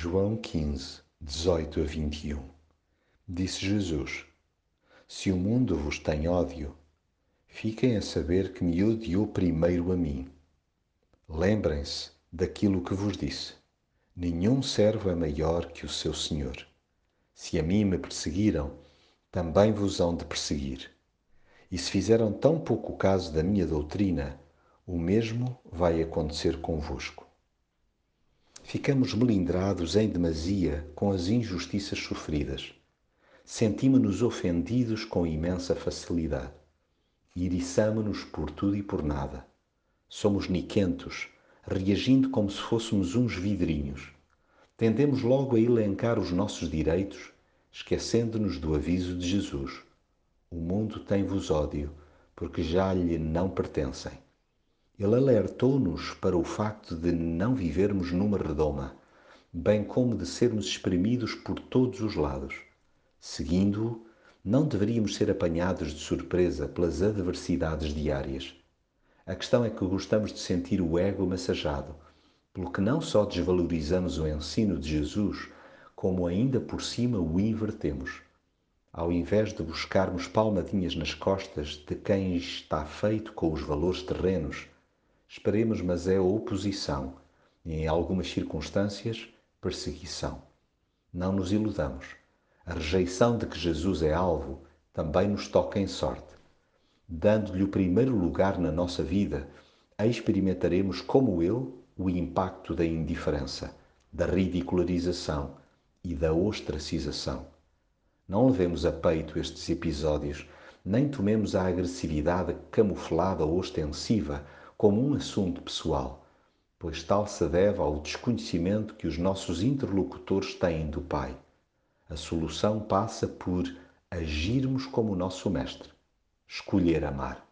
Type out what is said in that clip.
João 15, 18 a 21 Disse Jesus: Se o mundo vos tem ódio, fiquem a saber que me odiou primeiro a mim. Lembrem-se daquilo que vos disse: Nenhum servo é maior que o seu Senhor. Se a mim me perseguiram, também vos hão de perseguir. E se fizeram tão pouco caso da minha doutrina, o mesmo vai acontecer convosco ficamos melindrados em demasia com as injustiças sofridas. Sentimos-nos ofendidos com imensa facilidade. Iriçamo-nos por tudo e por nada. Somos niquentos, reagindo como se fôssemos uns vidrinhos. Tendemos logo a elencar os nossos direitos, esquecendo-nos do aviso de Jesus. O mundo tem-vos ódio, porque já lhe não pertencem. Ele alertou-nos para o facto de não vivermos numa redoma, bem como de sermos espremidos por todos os lados. Seguindo-o, não deveríamos ser apanhados de surpresa pelas adversidades diárias. A questão é que gostamos de sentir o ego massajado, pelo que não só desvalorizamos o ensino de Jesus, como ainda por cima o invertemos. Ao invés de buscarmos palmadinhas nas costas de quem está feito com os valores terrenos, Esperemos, mas é oposição e, em algumas circunstâncias, perseguição. Não nos iludamos. A rejeição de que Jesus é alvo também nos toca em sorte. Dando-lhe o primeiro lugar na nossa vida, experimentaremos como ele o impacto da indiferença, da ridicularização e da ostracização. Não levemos a peito estes episódios, nem tomemos a agressividade camuflada ou ostensiva como um assunto pessoal, pois tal se deve ao desconhecimento que os nossos interlocutores têm do Pai. A solução passa por agirmos como o nosso Mestre, escolher amar.